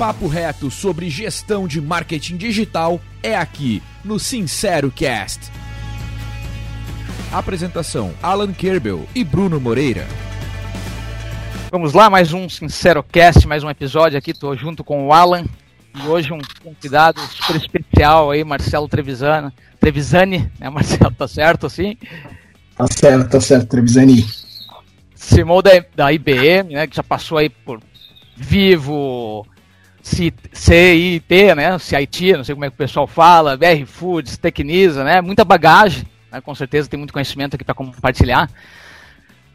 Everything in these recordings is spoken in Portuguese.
papo reto sobre gestão de marketing digital é aqui no Sincero Cast. Apresentação: Alan Kerbel e Bruno Moreira. Vamos lá, mais um Sincero Cast, mais um episódio aqui. Estou junto com o Alan e hoje um convidado super especial aí, Marcelo Trevisani. Trevisani, né, Marcelo? Tá certo assim? Tá certo, tá certo, Trevisani. Simão da, da IBM, né, que já passou aí por Vivo, CIT, né, CIT, não sei como é que o pessoal fala, BR Foods, Tecnisa, né, muita bagagem, né, com certeza tem muito conhecimento aqui para compartilhar.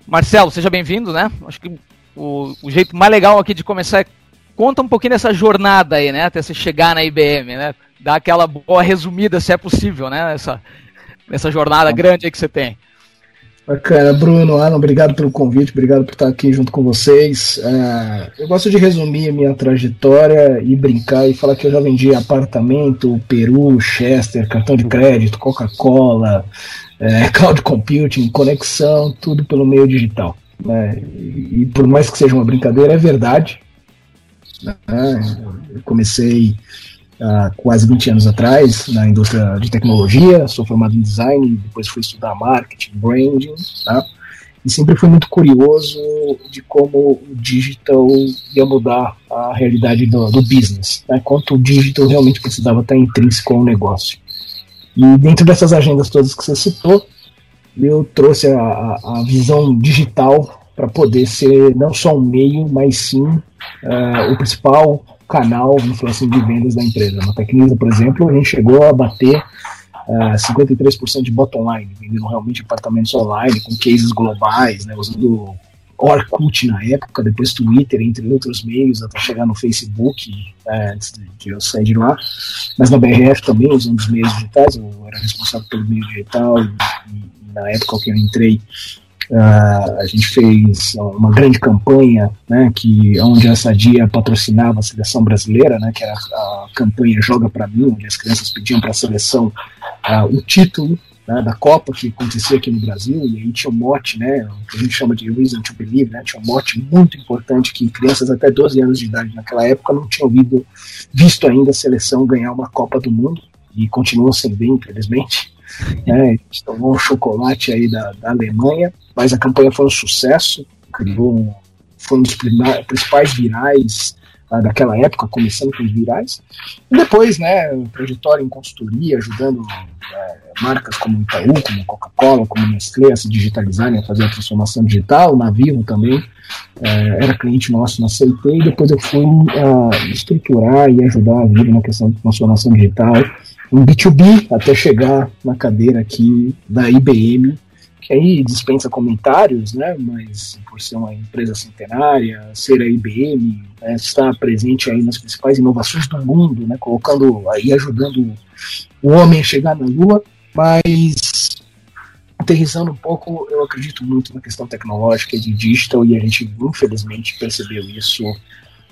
Marcelo, seja bem-vindo, né, acho que o, o, jeito mais legal aqui de começar é conta um pouquinho dessa jornada aí, né, até você chegar na IBM, né, dar aquela boa resumida, se é possível, né, essa, essa jornada grande aí que você tem. Bacana, Bruno, Alan, obrigado pelo convite, obrigado por estar aqui junto com vocês. Uh, eu gosto de resumir a minha trajetória e brincar e falar que eu já vendi apartamento, Peru, Chester, cartão de crédito, Coca-Cola, uh, cloud computing, conexão, tudo pelo meio digital. Né? E por mais que seja uma brincadeira, é verdade. Né? Eu comecei há quase 20 anos atrás na indústria de tecnologia, sou formado em design, depois fui estudar marketing, branding, tá? E sempre fui muito curioso de como o digital ia mudar a realidade do, do business, né? quanto o digital realmente precisava estar intrínseco ao negócio. E dentro dessas agendas todas que você citou, eu trouxe a, a, visão digital para poder ser não só um meio, mas sim uh, o principal canal, vamos falar assim, de vendas da empresa. Na Tecnisa, por exemplo, a gente chegou a bater uh, eh, 53% de bottom line, vendendo realmente apartamentos online, com cases globais, né, usando Orkut na época, depois Twitter, entre outros meios, até chegar no Facebook, uh, antes de eu sair de lá. Mas na BRF também, usando os meios digitais, eu era responsável pelo meio digital, e, e na época que eu entrei, Uh, a gente fez uma grande campanha, né, que onde a Sadia patrocinava a seleção brasileira, né, que era a campanha Joga para mim, onde as crianças pediam para a seleção uh, o título né, da Copa que acontecia aqui no Brasil, e aí tinha um mote, né, que a gente chama de Reason to Believe, né, tinha um mote muito importante que crianças até 12 anos de idade naquela época não tinham ouvido, visto ainda a seleção ganhar uma Copa do Mundo, e continuam sem ver, infelizmente. Né, tomou um chocolate aí da, da Alemanha, mas a campanha foi um sucesso, criou foi um dos principais virais uh, daquela época, começando com os virais. E depois, né, trajetória em consultoria, ajudando uh, marcas como Itaú, como Coca-Cola, como Nestlé a se digitalizarem, a fazer a transformação digital, na Vivo também, uh, era cliente nosso na CIT, e depois eu fui estruturar e ajudar a Vivo na questão de transformação digital, em B2B, até chegar na cadeira aqui da IBM, que aí dispensa comentários, né? Mas por ser uma empresa centenária, ser a IBM, né, estar presente aí nas principais inovações do mundo, né? Colocando aí ajudando o homem a chegar na Lua, mas aterrizando um pouco, eu acredito muito na questão tecnológica de digital e a gente infelizmente percebeu isso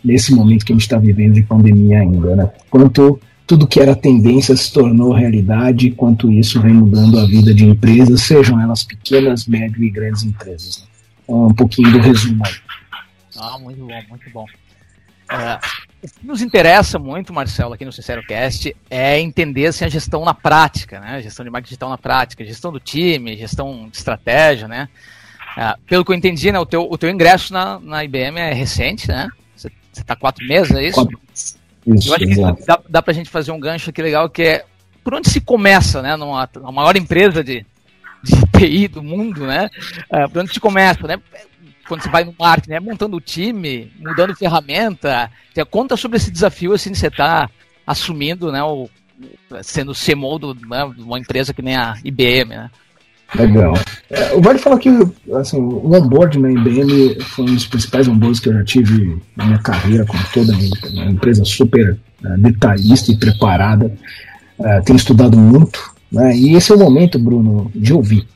nesse momento que a gente está vivendo de pandemia ainda, né? Quanto tudo que era tendência se tornou realidade, quanto isso vem mudando a vida de empresas, sejam elas pequenas, médias e grandes empresas. Né? Então, um pouquinho do resumo aí. Ah, muito bom, muito bom. É, o que nos interessa muito, Marcelo, aqui no SinceroCast, é entender assim, a gestão na prática, né? A gestão de marketing digital na prática, gestão do time, gestão de estratégia, né? É, pelo que eu entendi, né, o, teu, o teu ingresso na, na IBM é recente, né? Você está quatro meses, é isso? Quatro isso, eu acho exato. que dá, dá pra gente fazer um gancho aqui legal que é por onde se começa, né? Numa, numa maior empresa de, de TI do mundo, né? Uh, por onde se começa, né? Quando você vai no marketing, né? Montando o time, mudando ferramenta. Conta sobre esse desafio assim, de você estar tá assumindo, né? O, sendo CMO né, de uma empresa que nem a IBM, né? Legal. É, vale falar que assim, o onboard na IBM foi um dos principais onboards que eu já tive na minha carreira, como toda uma empresa super uh, detalhista e preparada. Uh, tenho estudado muito, né? e esse é o momento, Bruno, de ouvir.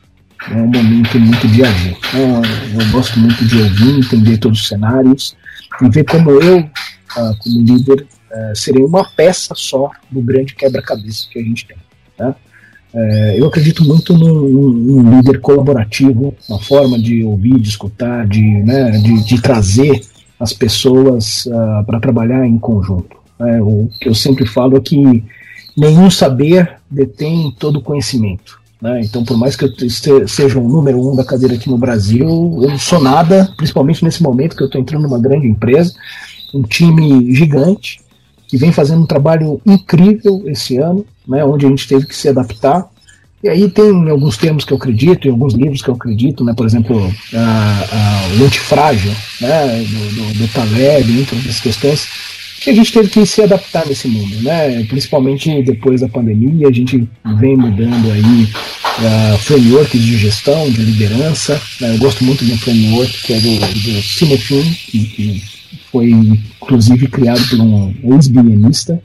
É um momento muito de agir. Uh, eu gosto muito de ouvir, entender todos os cenários e ver como eu, uh, como líder, serei uma peça só do grande quebra-cabeça que a gente tem. Tá? É, eu acredito muito num, num, líder colaborativo, na forma de ouvir, de escutar, de, né, de, de trazer as pessoas uh, para trabalhar em conjunto. É, o que eu sempre falo é que nenhum saber detém todo conhecimento. Né? Então, por mais que eu seja o número um da cadeira aqui no Brasil, eu não sou nada, principalmente nesse momento que eu estou entrando numa grande empresa, um time gigante, que vem fazendo um trabalho incrível esse ano, né, onde a gente teve que se adaptar. E aí tem alguns termos que eu acredito, em alguns livros que eu acredito, né, por exemplo, a, a, o antifrágil, né, do, do, do Taleb, entre outras questões, que a gente teve que se adaptar nesse mundo, né? Principalmente depois da pandemia, a gente vem mudando aí uh, frameworks de gestão, de liderança. Né? Eu gosto muito de um framework que é do, do que, que foi inclusive criado por um ex-bienista,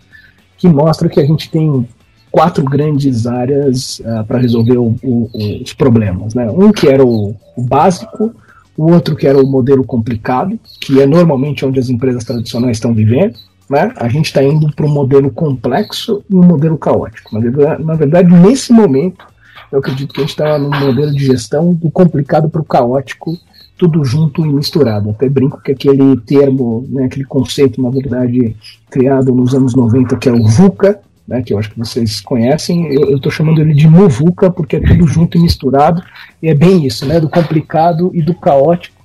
que mostra que a gente tem quatro grandes áreas uh, para resolver o, o, os problemas. Né? Um que era o, o básico, o outro que era o modelo complicado, que é normalmente onde as empresas tradicionais estão vivendo, né? A gente está indo para um modelo complexo e um modelo caótico. Na verdade, na verdade, nesse momento, eu acredito que a gente está num modelo de gestão do complicado para o caótico, tudo junto e misturado. Até brinco que aquele termo, né, aquele conceito, na verdade, criado nos anos 90, que é o VUCA, né, que eu acho que vocês conhecem, eu estou chamando ele de muvuca porque é tudo junto e misturado, e é bem isso, né, do complicado e do caótico.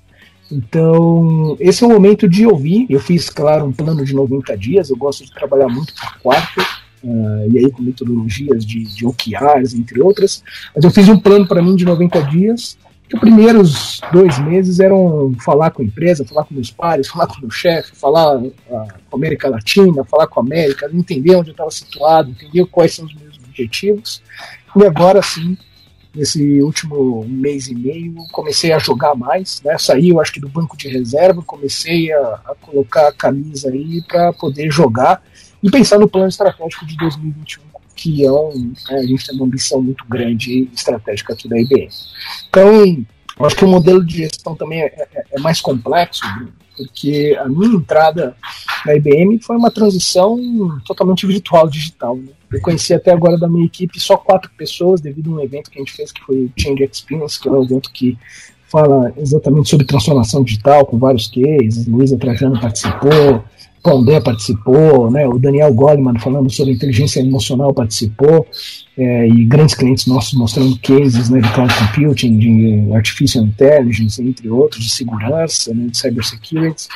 Então, esse é o momento de ouvir. Eu fiz, claro, um plano de 90 dias, eu gosto de trabalhar muito por quarto, uh, e aí com metodologias de, de OKRs, entre outras, mas eu fiz um plano para mim de 90 dias, os primeiros dois meses eram falar com a empresa, falar com meus pares, falar com o meu chefe, falar uh, com a América Latina, falar com a América, entender onde eu estava situado, entender quais são os meus objetivos. E agora sim, nesse último mês e meio, comecei a jogar mais, né? Saí, eu acho que do banco de reserva, comecei a, a colocar a camisa aí para poder jogar e pensar no plano estratégico de 2021 que é um, né, a gente tem uma ambição muito grande e estratégica aqui da IBM. Então, acho que o modelo de gestão também é, é, é mais complexo, porque a minha entrada na IBM foi uma transição totalmente virtual, digital. Né? Eu conheci até agora da minha equipe só quatro pessoas, devido a um evento que a gente fez, que foi o Change Experience, que é um evento que fala exatamente sobre transformação digital, com vários cases. Luísa Trajano participou, Condé participou, né, o Daniel Goleman falando sobre inteligência emocional participou, é, e grandes clientes nossos mostrando cases né, de cloud computing, de artificial intelligence, entre outros, de segurança, né, de cybersecurity,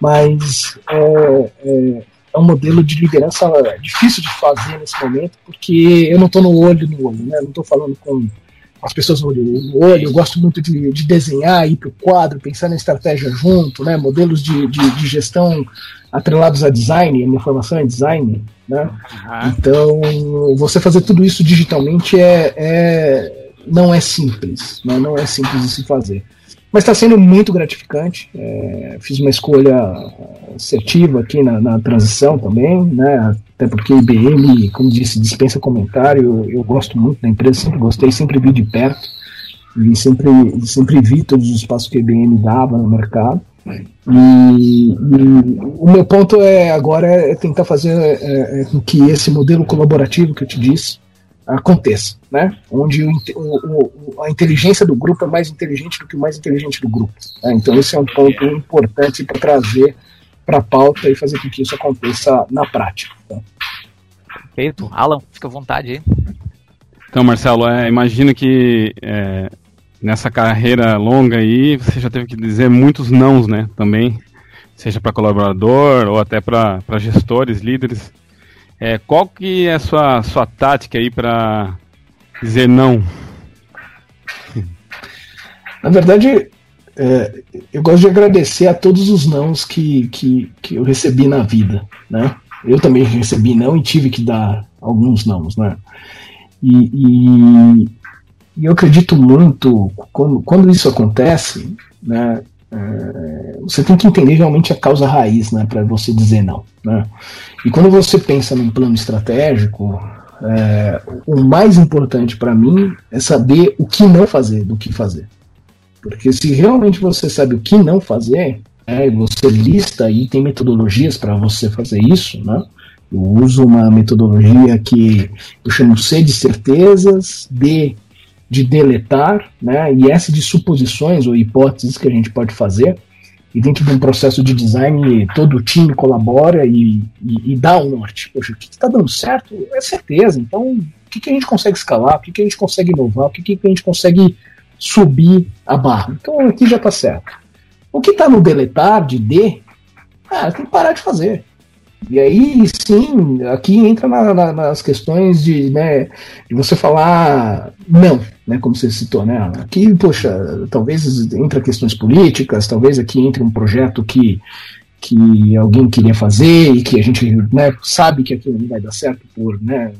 mas é, é, é um modelo de liderança difícil de fazer nesse momento, porque eu não estou no olho no olho, né, não estou falando com as pessoas no olho, no olho. Eu gosto muito de, de desenhar, ir para o quadro, pensar na estratégia junto, né? modelos de, de, de, gestão atrelados a design, a minha formação é design. Né? Uhum. Então, você fazer tudo isso digitalmente é, é não é simples, né? não é simples de se fazer. Mas está sendo muito gratificante. É, fiz uma escolha assertiva aqui na, na, transição também, né? Até porque IBM, como disse, dispensa comentário. Eu, eu, gosto muito da empresa, sempre gostei, sempre vi de perto. E sempre, sempre vi todos os passos que a IBM dava no mercado. E, e, o meu ponto é agora é tentar fazer é, é, com que esse modelo colaborativo que eu te disse aconteça, né? Onde o, o, a inteligência do grupo é mais inteligente do que o mais inteligente do grupo. Né? Então esse é um ponto importante para trazer para a pauta e fazer com que isso aconteça na prática. Tá? Perfeito. Alan, fica à vontade aí. Então, Marcelo, é, imagino que é, nessa carreira longa aí você já teve que dizer muitos nãos, né? Também, seja para colaborador ou até para gestores, líderes. É, qual que é a sua, sua tática aí para dizer não? Na verdade, é, eu gosto de agradecer a todos os nãos que, que, que eu recebi na vida, né? Eu também recebi não e tive que dar alguns nãos, né? E, e, e eu acredito muito, quando, quando isso acontece, né? É, você tem que entender realmente a causa raiz, né, para você dizer não. Né? E quando você pensa num plano estratégico, é, o mais importante para mim é saber o que não fazer do que fazer. Porque se realmente você sabe o que não fazer, é, você lista e tem metodologias para você fazer isso, né? Eu uso uma metodologia que eu chamo C de certezas, D de deletar, né, e S de suposições ou hipóteses que a gente pode fazer. e dentro de um processo de design todo o time colabora e, e, e dá o norte. Poxa, o que está dando certo é certeza. Então, o que, que a gente consegue escalar, o que, que a gente consegue inovar, o que, que a gente consegue subir a barra. Então aqui já está certo. O que está no deletar de D, ah, tem que parar de fazer. E aí sim, aqui entra na, na, nas questões de, né, de você falar não, né, como você citou, né? Aqui, poxa, talvez entre questões políticas, talvez aqui entre um projeto que, que alguém queria fazer e que a gente né, sabe que aquilo não vai dar certo por né,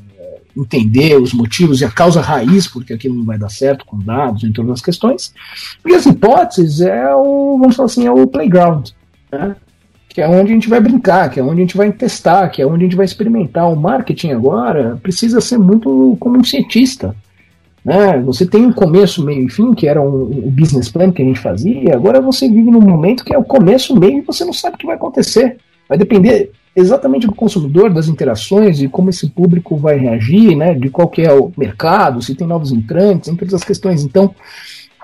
entender os motivos e a causa raiz porque aquilo não vai dar certo com dados, em todas as questões. E as hipóteses é o, vamos falar assim, é o playground, né? Que é onde a gente vai brincar, que é onde a gente vai testar, que é onde a gente vai experimentar. O marketing agora precisa ser muito como um cientista. Né? Você tem um começo, meio e fim, que era um, um business plan que a gente fazia, agora você vive num momento que é o começo, meio e você não sabe o que vai acontecer. Vai depender exatamente do consumidor, das interações, e como esse público vai reagir, né, de qual que é o mercado, se tem novos entrantes, entre outras questões. Então,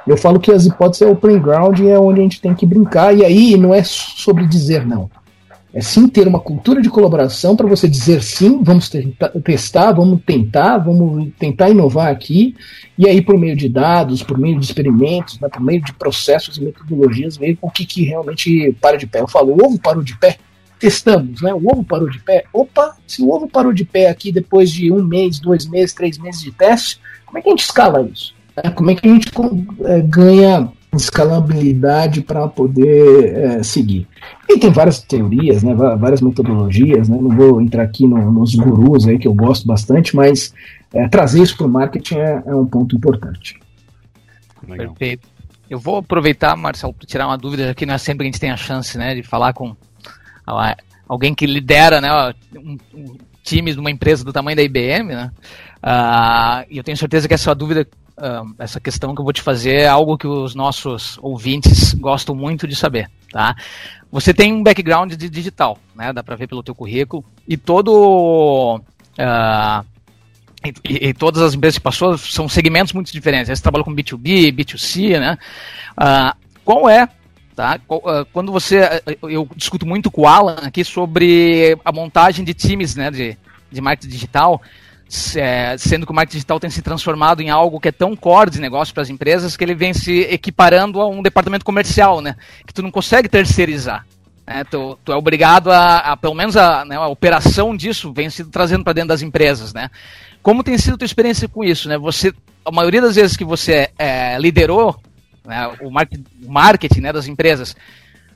eu falo que as hipóteses é o playground é onde a gente tem que brincar, e aí não é sobre dizer não. É sim ter uma cultura de colaboração para você dizer sim, vamos testar, vamos tentar, vamos tentar inovar aqui, e aí por meio de dados, por meio de experimentos, né, por meio de processos e metodologias, ver o que, que realmente para de pé. Eu falo, o ovo parou de pé, testamos, né? O ovo parou de pé. Opa, se o ovo parou de pé aqui depois de um mês, dois meses, três meses de teste, como é que a gente escala isso? É, como é que a gente é, ganha escalabilidade para poder é, seguir? E tem várias teorias, né, várias metodologias, né, não vou entrar aqui no, nos gurus aí que eu gosto bastante, mas é, trazer isso para o marketing é, é, um ponto importante. Legal. Perfeito. Eu vou aproveitar, Marcelo, para tirar uma dúvida, aqui não é sempre que a gente tem a chance né, de falar com alguém que lidera né, um, um time de uma empresa do tamanho da IBM, né? Uh, e eu tenho certeza que essa dúvida, uh, essa questão que eu vou te fazer é algo que os nossos ouvintes gostam muito de saber, tá? Você tem um background de digital, né? Dá para ver pelo teu currículo e todo uh, e, e, todas as empresas que passou são segmentos muito diferentes. Você trabalha com B2B, B2C, né? qual é Tá? Ah, quando você. Ah, eu discuto muito com o Alan aqui sobre a montagem de times né, de, de marketing digital, sendo que o marketing digital tem se transformado em algo que é tão core de negócio para as empresas que ele vem se equiparando a um departamento comercial, né? Que tu não consegue terceirizar. Né? Tu, tu é obrigado a, a pelo menos a, né, a operação disso vem sido trazendo para dentro das empresas, né? Como tem sido a tua experiência com isso, né? Você, a maioria das vezes que você é, liderou né, o, marketing né, das empresas,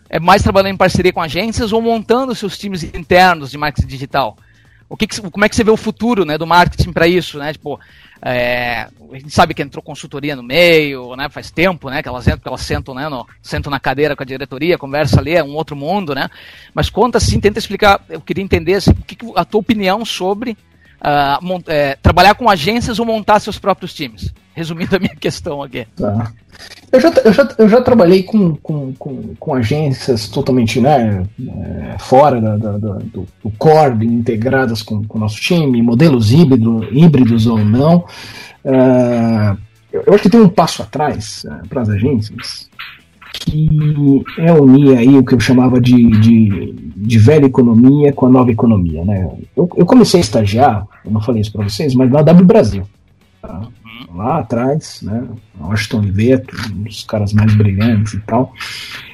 é mais trabalhando em parceria com agências ou montando seus times internos de marketing digital? O que, que como é que você vê o futuro né, do marketing para isso? Né? Tipo, é, a gente sabe que entrou consultoria no meio, né, faz tempo né, que elas entram, que elas sentam, né, no, sentam na cadeira com a diretoria, conversa ali, é um outro mundo, né? Mas conta assim, tenta explicar, eu queria entender assim, que, a tua opinião sobre uh, é, trabalhar com agências ou montar seus próprios times. Resumindo a minha questão aqui. Tá. Eu já, eu já, eu já trabalhei com, com, com, com agências totalmente né, é, fora da, da, da, do, do core, integradas com, o nosso time, modelos híbrido, híbridos ou não. Uh, eu acho que tem um passo atrás uh, para as agências que é unir aí o que eu chamava de, de, de velha economia com a nova economia. Né? Eu, eu comecei a estagiar, eu não falei isso para vocês, mas na W Brasil. Tá? lá atrás, né? Washington Veto, um dos caras mais brilhantes e tal.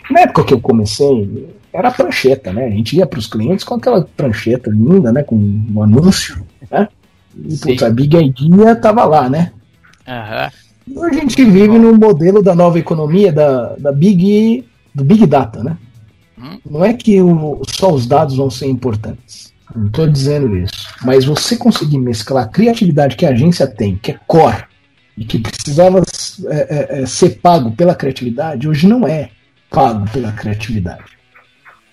Na época que eu comecei, era prancheta, né? A gente ia para os clientes com aquela prancheta linda, né? Com um anúncio, né? E putz, a Big Idea tava lá, né? Uhum. Hoje a gente vive no modelo da nova economia, da, da Big, do Big Data, né? Hum? Não é que o, só os dados vão ser importantes. Não estou dizendo isso. Mas você conseguir mesclar a criatividade que a agência tem, que é core, e que precisava é, é, é, ser pago pela criatividade, hoje não é pago pela criatividade.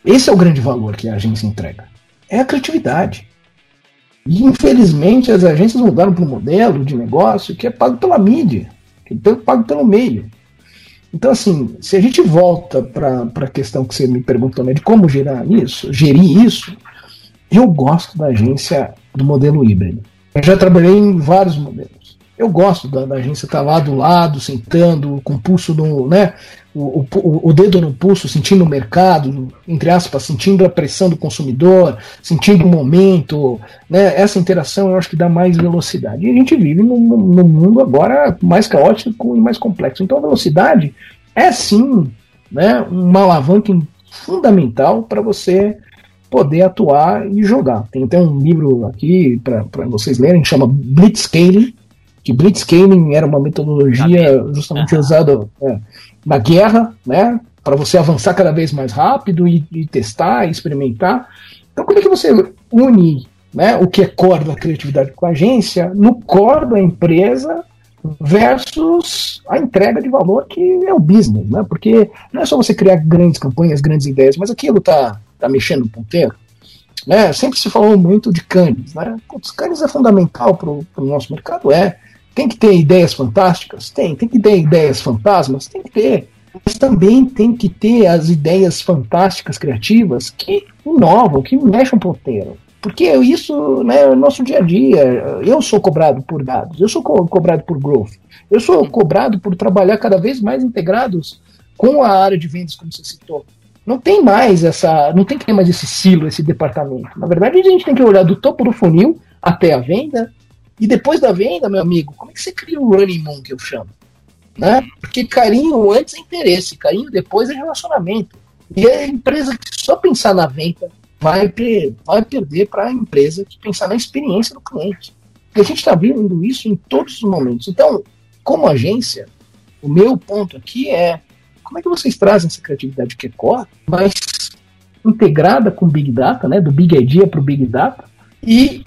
Esse é o grande valor que a agência entrega. É a criatividade. E infelizmente as agências mudaram para um modelo de negócio que é pago pela mídia, é pago pelo meio. Então, assim, se a gente volta para a questão que você me perguntou né, de como gerar isso, gerir isso, eu gosto da agência do modelo híbrido. Eu já trabalhei em vários modelos. Eu gosto da, da agência estar tá lá do lado, sentando, com o pulso no, né, o, o, o, dedo no pulso, sentindo o mercado, entre aspas, sentindo a pressão do consumidor, sentindo o momento, né, essa interação eu acho que dá mais velocidade. E a gente vive num, num mundo agora mais caótico e mais complexo. Então a velocidade é sim né, uma alavanca fundamental para você poder atuar e jogar. Tem até um livro aqui para vocês lerem, que chama Blitzscaling, que Blitzscaling era uma metodologia justamente usada é, na guerra, né, para você avançar cada vez mais rápido e, e, testar, e experimentar. Então, como é que você une né, o que é core da criatividade com a agência no core da empresa versus a entrega de valor que é o business, né? Porque não é só você criar grandes campanhas, grandes ideias, mas aquilo tá, tá mexendo no ponteiro. Né? Sempre se falou muito de canes, né? Putz, canes é fundamental para o nosso mercado, é. Tem que ter ideias fantásticas? Tem. Tem que ter ideias fantasmas? Tem que ter. Mas também tem que ter as ideias fantásticas, criativas, que inovam, que mexem o ponteiro. Porque isso né, é o nosso dia a dia. Eu sou cobrado por dados, eu sou co cobrado por growth, eu sou cobrado por trabalhar cada vez mais integrados com a área de vendas, como você citou. Não tem mais essa. Não tem que ter mais esse silo, esse departamento. Na verdade, a gente tem que olhar do topo do funil até a venda e depois da venda, meu amigo, como é que você cria o running moon que eu chamo? Né? Porque carinho antes é interesse, carinho depois é relacionamento. E a empresa que só pensar na venda vai, per vai perder para a empresa que pensar na experiência do cliente. E a gente está vendo isso em todos os momentos. Então, como agência, o meu ponto aqui é como é que vocês trazem essa criatividade que é core, mas integrada com Big Data, né, do Big Idea para o Big Data, e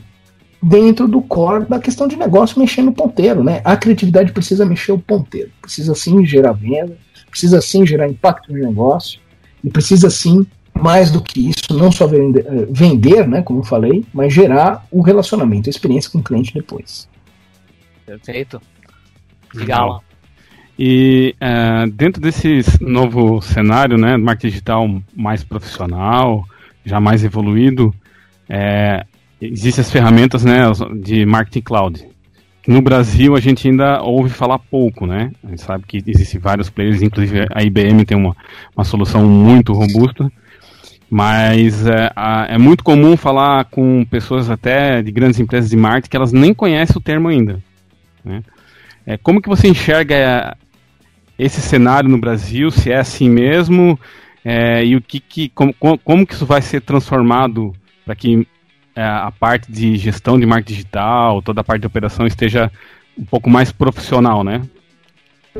dentro do core da questão de negócio mexendo no ponteiro, né? A criatividade precisa mexer o ponteiro, precisa sim gerar venda, precisa sim gerar impacto no negócio e precisa sim mais do que isso, não só vender, eh, vender, né, como eu falei, mas gerar o relacionamento, a experiência com o cliente depois. Perfeito. Legal. E uh, dentro desse novo cenário, né, marketing digital mais profissional, já mais evoluído, é, existem as ferramentas né, de marketing cloud. No Brasil a gente ainda ouve falar pouco, né? A gente sabe que existem vários players, inclusive a IBM tem uma, uma solução muito robusta, mas é, é muito comum falar com pessoas até de grandes empresas de marketing que elas nem conhecem o termo ainda. Né? É, como que você enxerga esse cenário no Brasil, se é assim mesmo, é, e o que, que como, como que isso vai ser transformado para que a parte de gestão de marketing digital, toda a parte de operação esteja um pouco mais profissional, né?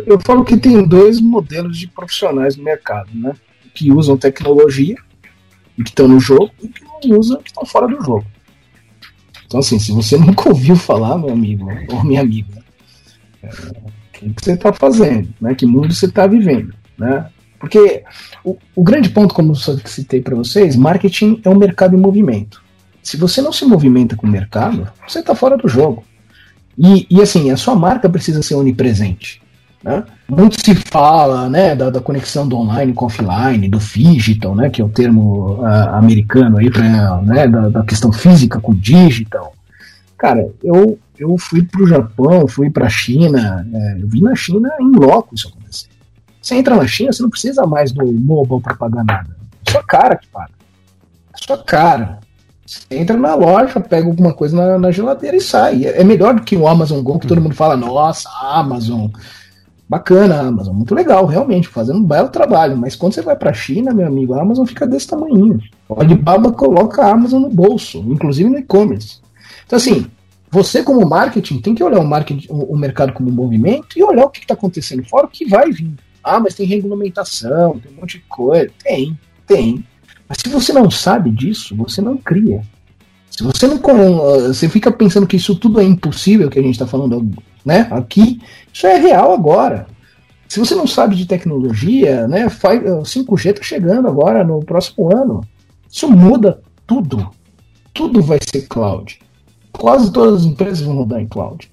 Eu falo que tem dois modelos de profissionais no mercado, né? Que usam tecnologia, que estão no jogo, e que não usam, que estão fora do jogo. Então, assim, se você nunca ouviu falar, meu amigo, ou minha amiga, é, o que você está fazendo, né? Que mundo você está vivendo, né? Porque o, o grande ponto, como eu citei para vocês, marketing é um mercado em movimento. Se você não se movimenta com o mercado, você está fora do jogo. E, e, assim, a sua marca precisa ser onipresente. Né? Muito se fala né, da, da, conexão do online com offline, do digital, né, que é o termo uh, americano aí pra, né, da, da, questão física com digital. Cara, eu, eu fui para o Japão, fui para a China, é, eu vi na China em loco isso acontecer. Você entra na China, você não precisa mais do mobile para pagar nada. É sua cara que paga. É sua cara. Você entra na loja, pega alguma coisa na, na, geladeira e sai. É melhor do que o Amazon Go, que todo mundo fala, nossa, Amazon. Bacana, Amazon, muito legal, realmente, fazendo um belo trabalho. Mas quando você vai para a China, meu amigo, a Amazon fica desse tamanho. O Alibaba coloca a Amazon no bolso, inclusive no e-commerce. Então, assim, você como marketing tem que olhar o, marketing, o, mercado como um movimento e olhar o que está acontecendo fora, o que vai vir. Ah, mas tem regulamentação, tem um monte de coisa. Tem, tem. Mas se você não sabe disso, você não cria. Se você não você fica pensando que isso tudo é impossível que a gente está falando, né? Aqui, isso é real agora. Se você não sabe de tecnologia, né? 5G está chegando agora no próximo ano. Isso muda tudo. Tudo vai ser cloud. Quase todas as empresas vão rodar em cloud.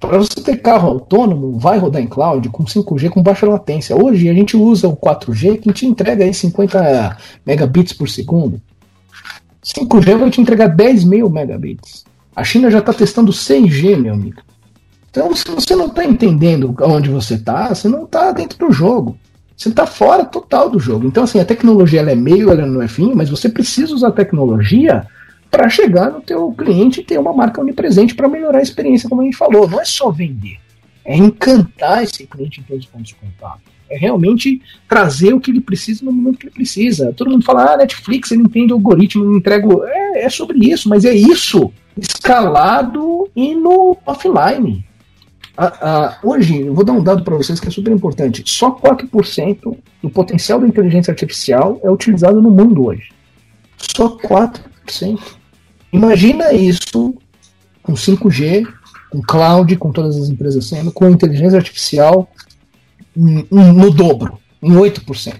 Para você ter carro autônomo, vai rodar em cloud com 5G com baixa latência. Hoje a gente usa o 4G que te entrega aí 50 megabits por segundo. 5G vai te entregar 10 mil megabits. A China já está testando 6G, meu amigo. Então, se você não está entendendo onde você está, você não está dentro do jogo. Você está fora total do jogo. Então, assim, a tecnologia ela é meio, ela não é fim, mas você precisa usar a tecnologia para chegar no teu cliente e ter uma marca onipresente para melhorar a experiência, como a gente falou. Não é só vender, é encantar esse cliente em todos os pontos de contato. É realmente trazer o que ele precisa no momento que ele precisa. Todo mundo fala, ah, Netflix, ele entende o algoritmo, ele entrega. É, é sobre isso, mas é isso escalado e no offline. hoje, eu vou dar um dado para vocês que é super importante: só 4% do potencial da inteligência artificial é utilizado no mundo hoje. Só 4%. Imagina isso com 5G, com cloud, com todas as empresas sendo, com inteligência artificial no dobro, em 8%.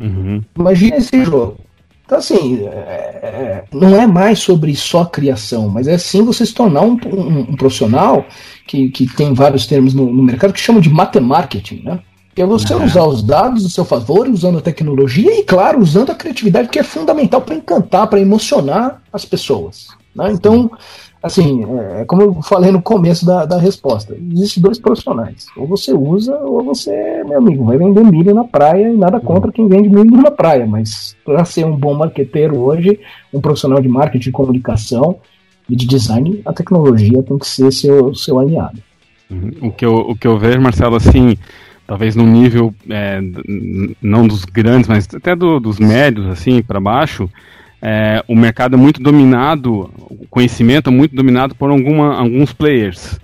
Uhum. Imagina esse jogo. Então, assim, é, é, não é mais sobre só criação, mas é sim você se tornar um, um, um profissional que, que tem vários termos no, no mercado que chamam de matemarketing, né? É você uhum. usar os dados do seu favor, usando a tecnologia e, claro, usando a criatividade, que é fundamental para encantar, para emocionar as pessoas. Né? Então, assim, é, é como eu falei no começo da, da resposta, existem dois profissionais. Ou você usa, ou você, meu amigo, vai vender milho na praia e nada contra quem vende milho na praia, mas para ser um bom marqueteiro hoje, um profissional de marketing, de comunicação e de design, a tecnologia tem que ser seu, seu aliado. Uhum. O que, eu, o que eu vejo, Marcelo, assim, talvez no nível, é, não dos grandes, mas até do, dos médios, assim, para baixo, é, o mercado é muito dominado, o conhecimento é muito dominado por alguma, alguns players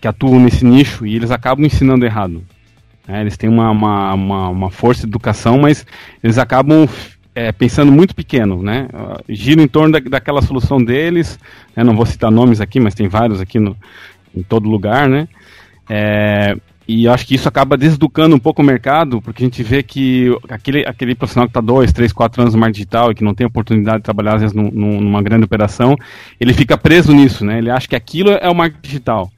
que atuam nesse nicho e eles acabam ensinando errado. É, eles têm uma, uma, uma, uma, força de educação, mas eles acabam é, pensando muito pequeno, né? Gira em torno da, daquela solução deles. Né? Não vou citar nomes aqui, mas tem vários aqui no, em todo lugar, né? É, e acho que isso acaba deseducando um pouco o mercado, porque a gente vê que aquele, aquele profissional que está dois, três, quatro anos no marketing digital e que não tem oportunidade de trabalhar, às vezes, num, numa grande operação, ele fica preso nisso, né? Ele acha que aquilo é o marketing digital.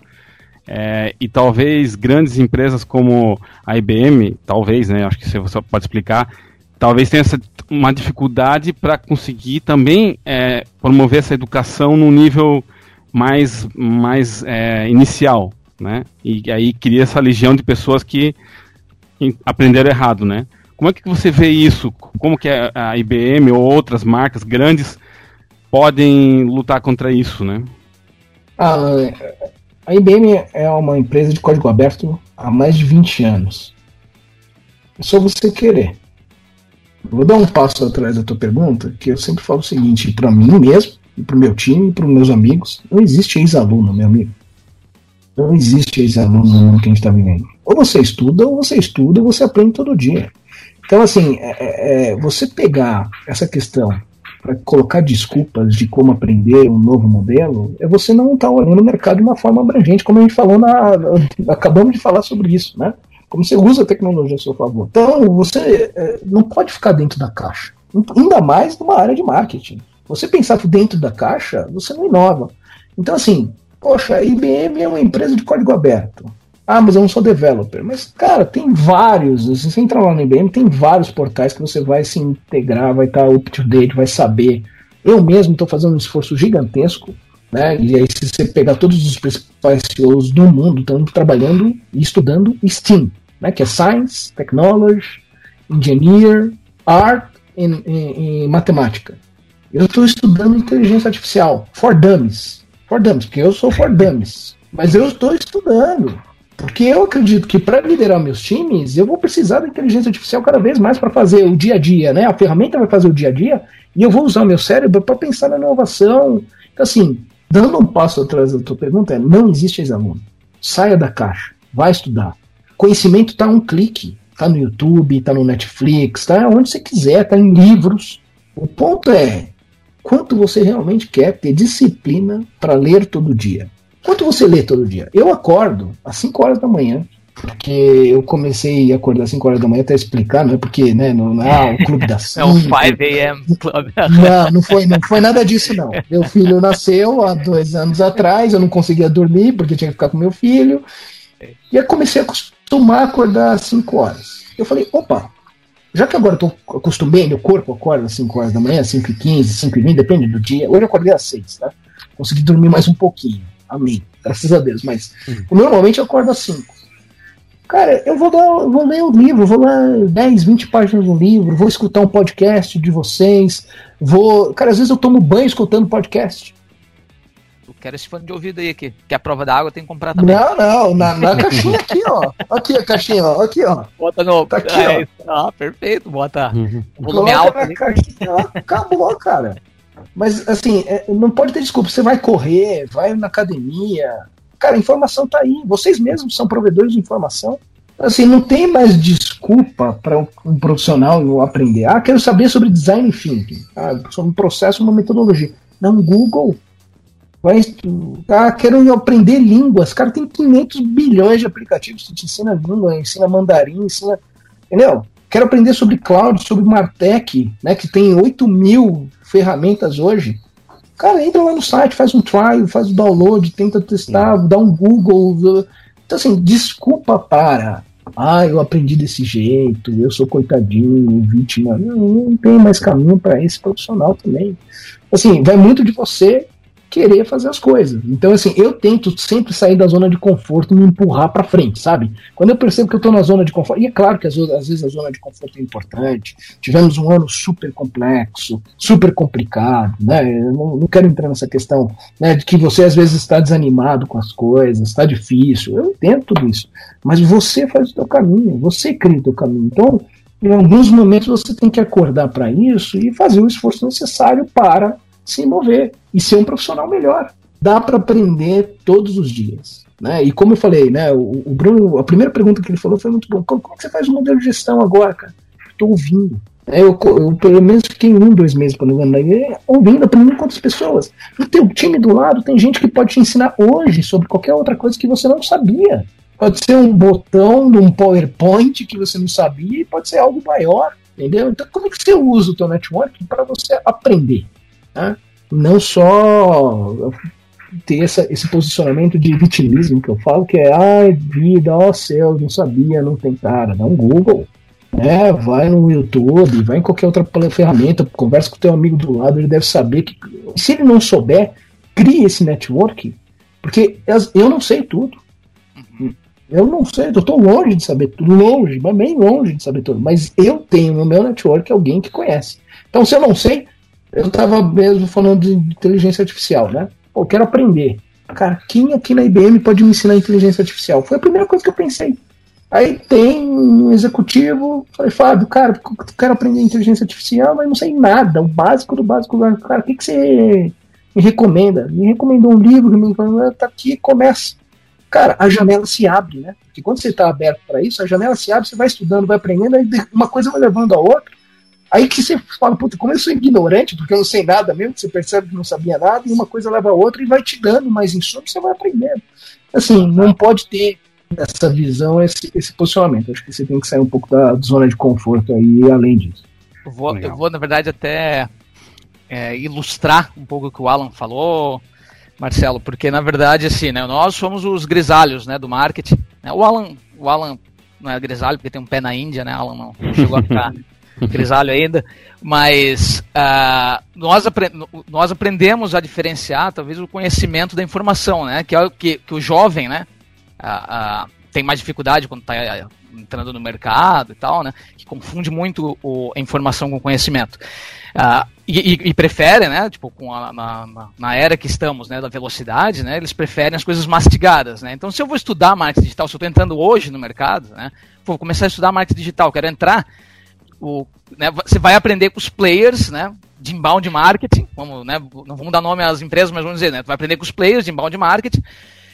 É, e talvez grandes empresas como a IBM, talvez, né? Acho que você pode explicar, talvez tenha essa, uma dificuldade para conseguir também é, promover essa educação num nível mais, mais é, inicial, né? E aí cria essa legião de pessoas que aprenderam errado, né? Como é que você vê isso? Como que a IBM ou outras marcas grandes podem lutar contra isso, né? Ah, a IBM é uma empresa de código aberto há mais de 20 anos. É só você querer. Vou dar um passo atrás da tua pergunta, que eu sempre falo o seguinte, para mim mesmo, para o meu time, para os meus amigos, não existe ex-aluno, meu amigo. Não existe ex-aluno no mundo que a gente está vivendo. Ou você estuda, ou você estuda, ou você aprende todo dia. Então, assim, é, é, é você pegar essa questão para colocar desculpas de como aprender um novo modelo, é você não estar tá olhando o mercado de uma forma abrangente, como a gente falou na. Acabamos de falar sobre isso, né? Como você usa a tecnologia a seu favor. Então, você é, não pode ficar dentro da caixa. Ainda mais numa área de marketing. Você pensar dentro da caixa, você não inova. Então, assim, Poxa, a IBM é uma empresa de código aberto. Ah, mas eu não sou developer. Mas, cara, tem vários. Se você entrar lá no IBM, tem vários portais que você vai se integrar, vai estar up to date, vai saber. Eu mesmo estou fazendo um esforço gigantesco, né? E aí, se você pegar todos os principais CEOs do mundo, estão trabalhando e estudando STEAM, né? Que é Science, Technology, Engineer, Art e Matemática. Eu estou estudando inteligência artificial, for dummies for dummies, porque eu sou for dummies. Mas eu estou estudando. Porque eu acredito que para liderar meus times, eu vou precisar da inteligência artificial cada vez mais para fazer o dia a dia, né? A ferramenta vai fazer o dia a dia e eu vou usar o meu cérebro para pensar na inovação. Então, assim, dando um passo atrás da tua pergunta, é, não existe ex-aluno. Saia da caixa, vai estudar. Conhecimento está um clique. Está no YouTube, está no Netflix, está onde você quiser, está em livros. O ponto é, quanto você realmente quer ter disciplina para ler todo dia. Quanto você lê todo dia? Eu acordo às 5 horas da manhã, porque eu comecei a acordar às 5 horas da manhã até explicar, não é porque, né, não, é o clube da 5. É o 5 a.m. club. Não, não foi, não foi nada disso não. Meu filho nasceu há dois anos atrás, eu não conseguia dormir porque tinha que ficar com meu filho. E eu comecei a acostumar a acordar às 5 horas. Eu falei, opa, já que agora eu tô acostumei, meu corpo acorda às 5 horas da manhã, 5 e 15, 5 e 20, depende do dia. Hoje eu acordei às 6, tá? Consegui dormir mais um pouquinho. Amém. graças a Deus, mas uhum. normalmente eu acordo às 5. Cara, eu vou, dar, vou ler o livro, vou ler 10, 20 páginas do livro, vou escutar um podcast de vocês, vou. Cara, às vezes eu tomo banho escutando podcast. Quero esse fone de ouvido aí, que, que a prova da água tem que comprar também. Não, não, na, na caixinha aqui, ó. Aqui a caixinha, ó. Aqui, ó. Bota no. Tá aqui, é, ó. Ah, perfeito, bota. Uhum. Volume alto. Na caixinha, ó. Acabou, cara. Mas, assim, é, não pode ter desculpa. Você vai correr, vai na academia, Cara, a informação tá aí. Vocês mesmos são provedores de informação. Assim, não tem mais desculpa para um, um, profissional aprender. Ah, quero saber sobre design thinking. Ah, sobre um processo, uma metodologia. Não, Google. Vai, quero aprender línguas. Cara, tem 500 bilhões de aplicativos que te ensina língua, ensina mandarim, ensina. Entendeu? Quero aprender sobre cloud, sobre Martech, né, que tem 8 mil ferramentas hoje. Cara, entra lá no site, faz um trial, faz o download, tenta testar, dá um Google. Então, assim, desculpa para. Ah, eu aprendi desse jeito, eu sou coitadinho, vítima. Não, não tem mais caminho para esse profissional também. Assim, vai muito de você querer fazer as coisas. Então, assim, eu tento sempre sair da zona de conforto e me empurrar para frente, sabe? Quando eu percebo que eu tô na zona de conforto, e é claro que às, vezes a zona de conforto é importante, tivemos um ano super complexo, super complicado, né? Eu não, não quero entrar nessa questão né, de que você às vezes está desanimado com as coisas, está difícil, eu entendo tudo isso, mas você faz o teu caminho, você cria o teu caminho. Então, em alguns momentos você tem que acordar para isso e fazer o esforço necessário para se mover e ser um profissional melhor. Dá para aprender todos os dias. Né? E como eu falei, né, o, Bruno, a primeira pergunta que ele falou foi muito bom. Como, como você faz o modelo de gestão agora, cara? Estou ouvindo. É, eu, eu, pelo menos fiquei um, dois meses, por exemplo, né, ouvindo, aprendendo com outras pessoas. No teu time do lado tem gente que pode te ensinar hoje sobre qualquer outra coisa que você não sabia. Pode ser um botão de um PowerPoint que você não sabia e pode ser algo maior, entendeu? Então, como é que você usa o teu network para você aprender? Né? Não só ter essa, esse posicionamento de vitimismo que eu falo, que é ai, vida, ó céu, não sabia, não tem cara. Dá um Google. Né, vai no YouTube, vai em qualquer outra ferramenta, conversa com o teu amigo do lado, ele deve saber que. Se ele não souber, crie esse network, porque eu não sei tudo. Eu não sei, eu estou longe de saber tudo, longe, mas bem longe de saber tudo. Mas eu tenho no meu network alguém que conhece. Então, se eu não sei, eu estava mesmo falando de inteligência artificial, né? Pô, quero aprender. Cara, quem aqui na IBM pode me ensinar inteligência artificial? Foi a primeira coisa que eu pensei. Aí tem um executivo, falei, Fábio, cara, eu quero aprender inteligência artificial, mas não sei nada, o básico do básico. Cara, o que, que você me recomenda? Me recomendou um livro, me recomendou, tá aqui, começa. Cara, a janela se abre, né? Porque quando você está aberto para isso, a janela se abre, você vai estudando, vai aprendendo, aí uma coisa vai levando a outra. Aí que você fala, puta, como eu sou ignorante, porque eu não sei nada mesmo, você percebe que não sabia nada, e uma coisa leva a outra e vai te dando mais insumos, você vai aprendendo. Assim, não pode ter essa visão, esse, esse posicionamento. Acho que você tem que sair um pouco da zona de conforto aí, além disso. Eu vou, eu vou na verdade, até é, ilustrar um pouco o que o Alan falou, Marcelo, porque na verdade, assim, né, nós somos os grisalhos né, do marketing. Né? O Alan, o Alan não é grisalho porque tem um pé na Índia, né? Alan não, não chegou a ficar grisalho ainda, mas uh, nós, apre nós aprendemos a diferenciar talvez o conhecimento da informação, né? Que é o que, que o jovem, né? Uh, uh, tem mais dificuldade quando está entrando no mercado e tal, né? Que confunde muito o, a informação com o conhecimento. E, e, e, prefere, né? Tipo, com a, na, na, era que estamos, né? Da velocidade, né? Eles preferem as coisas mastigadas, né? Então, se eu vou estudar marketing digital, se eu estou entrando hoje no mercado, né? Vou começar a estudar marketing digital, quero entrar o, né, você vai aprender com os players, né? De inbound marketing, vamos, né, não vamos dar nome às empresas, mas vamos dizer, né? Tu vai aprender com os players de inbound marketing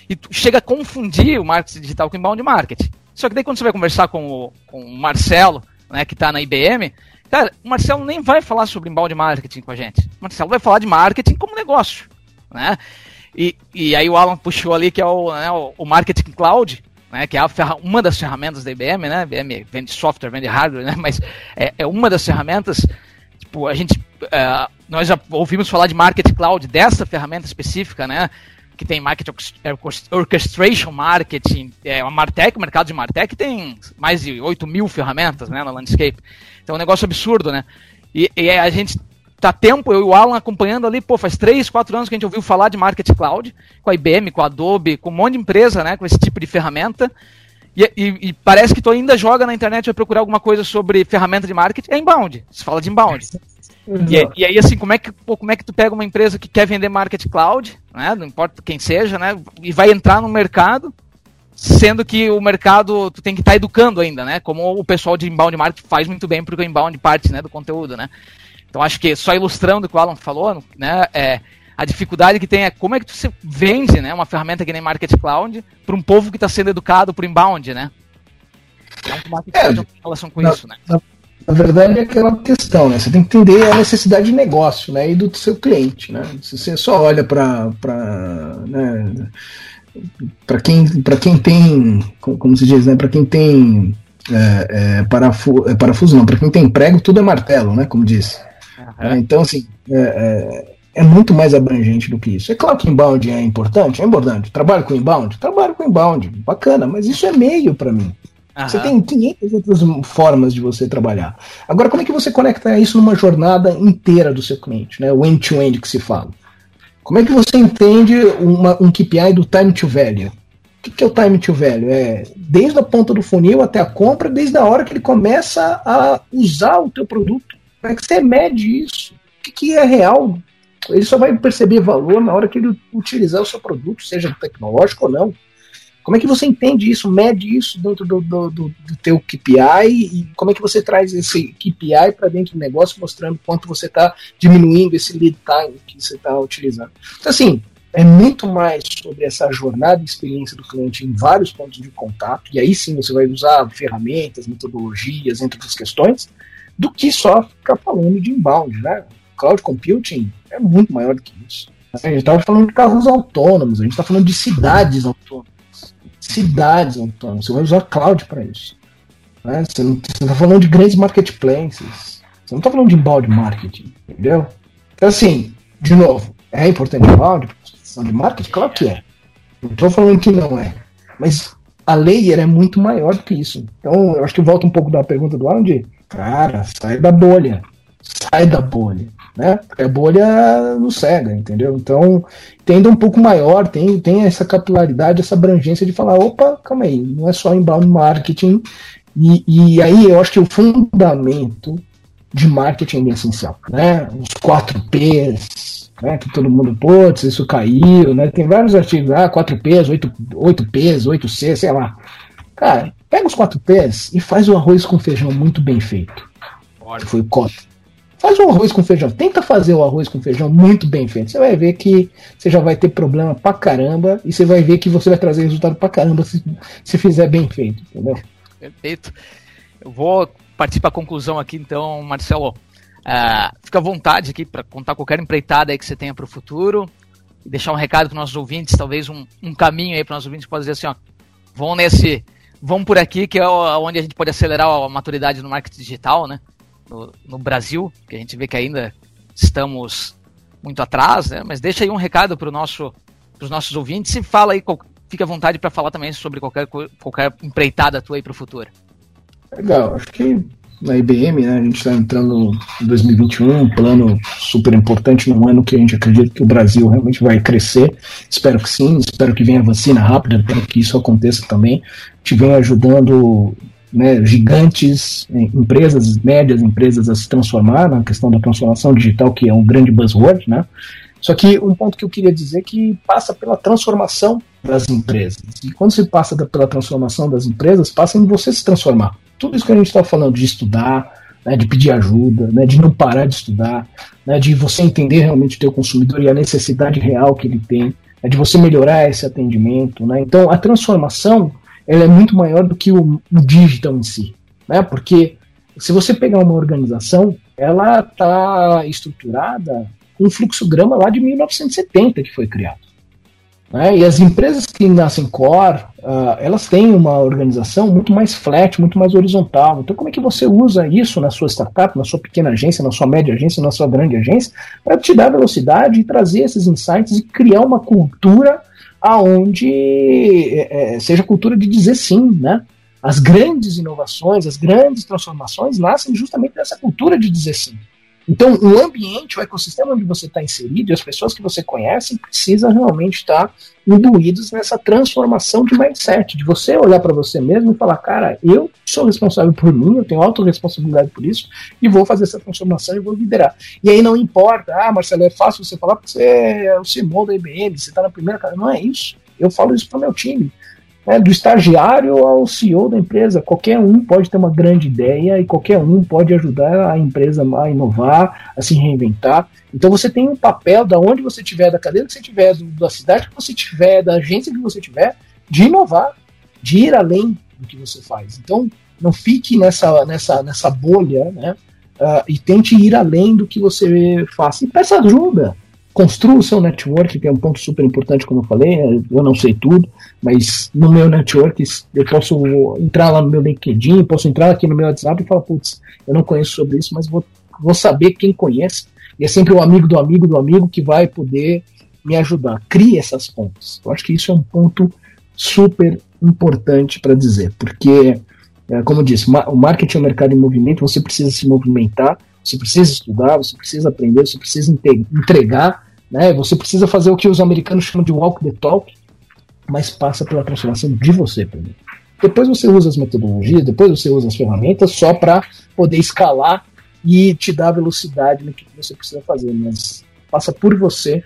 e tu chega a confundir o marketing digital com o inbound marketing. Só que daí quando você vai conversar com o, com o Marcelo, né, que está na IBM, cara, o Marcelo nem vai falar sobre inbound marketing com a gente. O Marcelo vai falar de marketing como negócio, né? E, e aí o Alan puxou ali que é o, né, o marketing cloud, né, que é uma das ferramentas da IBM, né? IBM vende software, vende hardware, né? Mas é, é uma das ferramentas. Tipo, a gente, uh, nós já ouvimos falar de Market Cloud dessa ferramenta específica, né? Que tem Market Orchestration Marketing, é a Martech, o mercado de Martech tem mais de 8 mil ferramentas, né, na landscape. Então é um negócio absurdo, né? E, e a gente tá tempo, eu e o Alan acompanhando ali, pô, faz 3, 4 anos que a gente ouviu falar de Marketing Cloud, com a IBM, com a Adobe, com um monte de empresa, né, com esse tipo de ferramenta. E, e, e, parece que tu ainda joga na internet vai procurar alguma coisa sobre ferramenta de marketing, é inbound. Se fala de inbound. E, e, aí, assim, como é, que, pô, como é que tu pega uma empresa que quer vender marketing cloud, né? Não importa quem seja, né? E vai entrar no mercado, sendo que o mercado tu tem que estar tá educando ainda, né? Como o pessoal de inbound marketing faz muito bem, porque o inbound parte né, do conteúdo, né? Então acho que só ilustrando o que o Alan falou, né? É, a dificuldade que tem é como é que você vende né, uma ferramenta que nem Market Cloud para um povo que está sendo educado por inbound, né? Então, o Market Cloud tem relação com na, isso, né? Na, na, verdade é aquela questão, né? Você tem que entender a necessidade de negócio, né? E do seu cliente, né? Se você só olha para né, para quem para quem tem como se diz, né? Para quem tem é, é, parafuso, é, parafuso não, para quem tem prego tudo é martelo, né? Como disse. Uhum. Então assim é, é é muito mais abrangente do que isso. É claro que inbound é importante, é importante. Trabalho com inbound? Trabalho com inbound, bacana, mas isso é meio para mim. Aham. Você tem 500 outras formas de você trabalhar. Agora, como é que você conecta isso numa jornada inteira do seu cliente, né? O end-to-end -end que se fala. Como é que você entende uma, um KPI do time to value? O que, que é o time to value? É desde a ponta do funil até a compra, desde a hora que ele começa a usar o teu produto. Como é que você mede isso? O que, que é real ele só vai perceber valor na hora que ele utilizar o seu produto, seja tecnológico ou não. Como é que você entende isso, mede isso dentro do, do, do, do teu KPI e como é que você traz esse KPI para dentro do negócio, mostrando quanto você está diminuindo esse lead time que você está utilizando. Então, assim, é muito mais sobre essa jornada e experiência do cliente em vários pontos de contato, e aí sim você vai usar ferramentas, metodologias, entre outras questões, do que só ficar falando de inbound, né? cloud computing é muito maior do que isso. A gente estava falando de carros autônomos, a gente está falando de cidades autônomas. Cidades autônomas. Você vai usar cloud para isso. Né? Você está falando de grandes marketplaces. Você não está falando de inbound marketing, entendeu? Então, assim, de novo, é importante inbound para de marketing? Claro que é. Não estou falando que não é. Mas a layer é muito maior do que isso. Então, eu acho que volta um pouco da pergunta do Alan de, cara, sai da bolha. Sai da bolha né? É bolha no cega, entendeu? Então, tendo um pouco maior, tem, tem essa capilaridade, essa abrangência de falar, opa, calma aí, não é só inbound marketing. E, e aí eu acho que o fundamento de marketing é essencial, né? Os 4 P's, né? Que todo mundo, putz, isso caiu, né? Tem vários artigos, ah, 4 P's, 8, 8 P's, 8 C, sei lá. Cara, pega os 4 P's e faz o arroz com feijão muito bem feito. Olha. Foi o cota. Faz um arroz com feijão. Tenta fazer o arroz com feijão muito bem feito. Você vai ver que você já vai ter problema pra caramba e você vai ver que você vai trazer resultado pra caramba se, se fizer bem feito, entendeu? Perfeito. Eu vou partir para a conclusão aqui, então, Marcelo. Uh, fica à vontade aqui para contar qualquer empreitada aí que você tenha para o futuro e deixar um recado para nossos ouvintes, talvez um, um caminho aí para nossos ouvintes, pode dizer assim, ó, vão nesse, vão por aqui, que é onde a gente pode acelerar a maturidade no marketing digital, né? no, no Brasil, que a gente vê que ainda estamos muito atrás, né? mas deixa aí um recado para nosso, os nossos ouvintes e fala aí, fica à vontade para falar também sobre qualquer, qualquer empreitada tua aí para o futuro. Legal, acho que na IBM, né, a gente está entrando em 2021, um plano super importante num ano que a gente acredita que o Brasil realmente vai crescer. Espero que sim, espero que venha vacina rápida para que isso aconteça também. Te vem ajudando né, gigantes, é, empresas, médias empresas a se transformar na questão da transformação digital, que é um grande buzzword, né? Só que um ponto que eu queria dizer é que passa pela transformação das empresas. E quando se passa pela transformação das empresas, passa em você se transformar. Tudo isso que a gente está falando de estudar, né, de pedir ajuda, né, de não parar de estudar, né, de você entender realmente o teu consumidor e a necessidade real que ele tem, né, de você melhorar esse atendimento. Né? Então, a transformação ela é muito maior do que o, o digital em si, né? Porque se você pegar uma organização, ela está estruturada um fluxograma lá de 1970 que foi criado. Né? E as empresas que nascem core, uh, elas têm uma organização muito mais flat, muito mais horizontal. Então, como é que você usa isso na sua startup, na sua pequena agência, na sua média agência, na sua grande agência, para te dar velocidade e trazer esses insights e criar uma cultura aonde é, seja cultura de dizer sim, né? As grandes inovações, as grandes transformações nascem justamente dessa cultura de dizer sim. Então, o ambiente, o ecossistema onde você está inserido e as pessoas que você conhece precisam realmente estar imbuídos nessa transformação de mindset, de você olhar para você mesmo e falar, cara, eu sou responsável por mim, eu tenho autorresponsabilidade por isso e vou fazer essa transformação e vou liderar. E aí não importa, ah, Marcelo, é fácil você falar porque você é o CMO da IBM, você está na primeira cara. Não é isso. Eu falo isso para o meu time né, do estagiário ao CEO da empresa. Qualquer um pode ter uma grande ideia e qualquer um pode ajudar a empresa a inovar, a se reinventar. Então você tem um papel da onde você estiver, da cadeira que você tiver, da cidade que você tiver, da agência que você tiver, de inovar, de ir além do que você faz. Então não fique nessa, nessa, nessa bolha, né? Uh, e tente ir além do que você faz. E peça ajuda construa o seu network, que é um ponto super importante, como eu falei. Eu não sei tudo, mas no meu network eu posso entrar lá no meu LinkedIn, posso entrar aqui no meu WhatsApp e falar, putz, eu não conheço sobre isso, mas vou, vou saber quem conhece. E é sempre o amigo do amigo do amigo que vai poder me ajudar. Crie essas pontes. Eu acho que isso é um ponto super importante para dizer, porque, é, como eu disse, o marketing é um mercado em movimento, você precisa se movimentar você precisa estudar, você precisa aprender, você precisa entregar, né? Você precisa fazer o que os americanos chamam de walk the talk, mas passa pela transformação de você primeiro. Depois você usa as metodologias, depois você usa as ferramentas só para poder escalar e te dar velocidade no que você precisa fazer, mas passa por você.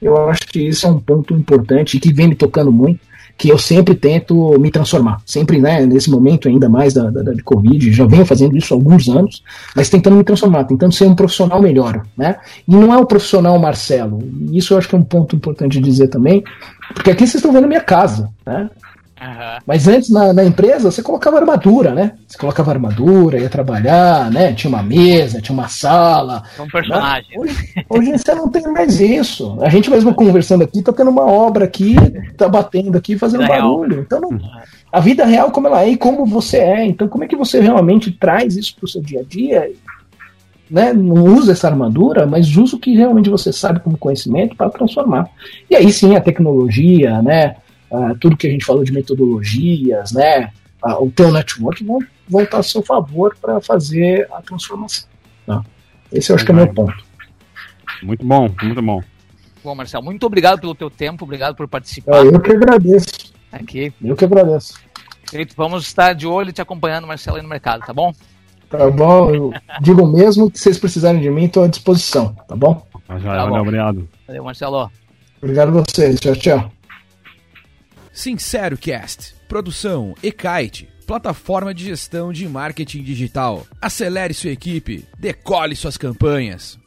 Eu acho que isso é um ponto importante que vem me tocando muito que eu sempre tento me transformar. Sempre, né, nesse momento ainda mais da, da, da Covid, já venho fazendo isso há alguns anos, mas tentando me transformar, tentando ser um profissional melhor, né? E não é o profissional Marcelo. Isso eu acho que é um ponto importante dizer também, porque aqui vocês estão vendo a minha casa, né? Uhum. Mas antes, na, na, empresa, você colocava armadura, né? Você colocava armadura, ia trabalhar, né? Tinha uma mesa, tinha uma sala. Um personagem. Né? Hoje, hoje, você não tem mais isso. A gente mesmo conversando aqui, tá tendo uma obra aqui, tá batendo aqui, fazendo vida barulho. Então, não, a vida real como ela é e como você é. Então, como é que você realmente traz isso pro seu dia a dia? Né, não usa essa armadura, mas usa o que realmente você sabe como conhecimento para transformar. E aí sim a tecnologia, né, uh, tudo que a gente falou de metodologias, né, uh, o teu network vão voltar a seu favor para fazer a transformação. Tá? Esse eu acho que é o meu ponto. Muito bom, muito bom. Bom, Marcelo, muito obrigado pelo teu tempo, obrigado por participar. É, eu que agradeço. Aqui. Eu que agradeço. Querido, vamos estar de olho te acompanhando, Marcelo, aí no mercado, tá bom? Tá bom, eu digo mesmo que vocês precisarem de mim, estou à disposição, tá bom? Tá, já, tá bom. obrigado. Valeu, Marcelo. Obrigado a vocês, tchau, tchau. Sincero Cast, produção e-kite, plataforma de gestão de marketing digital. Acelere sua equipe, decole suas campanhas.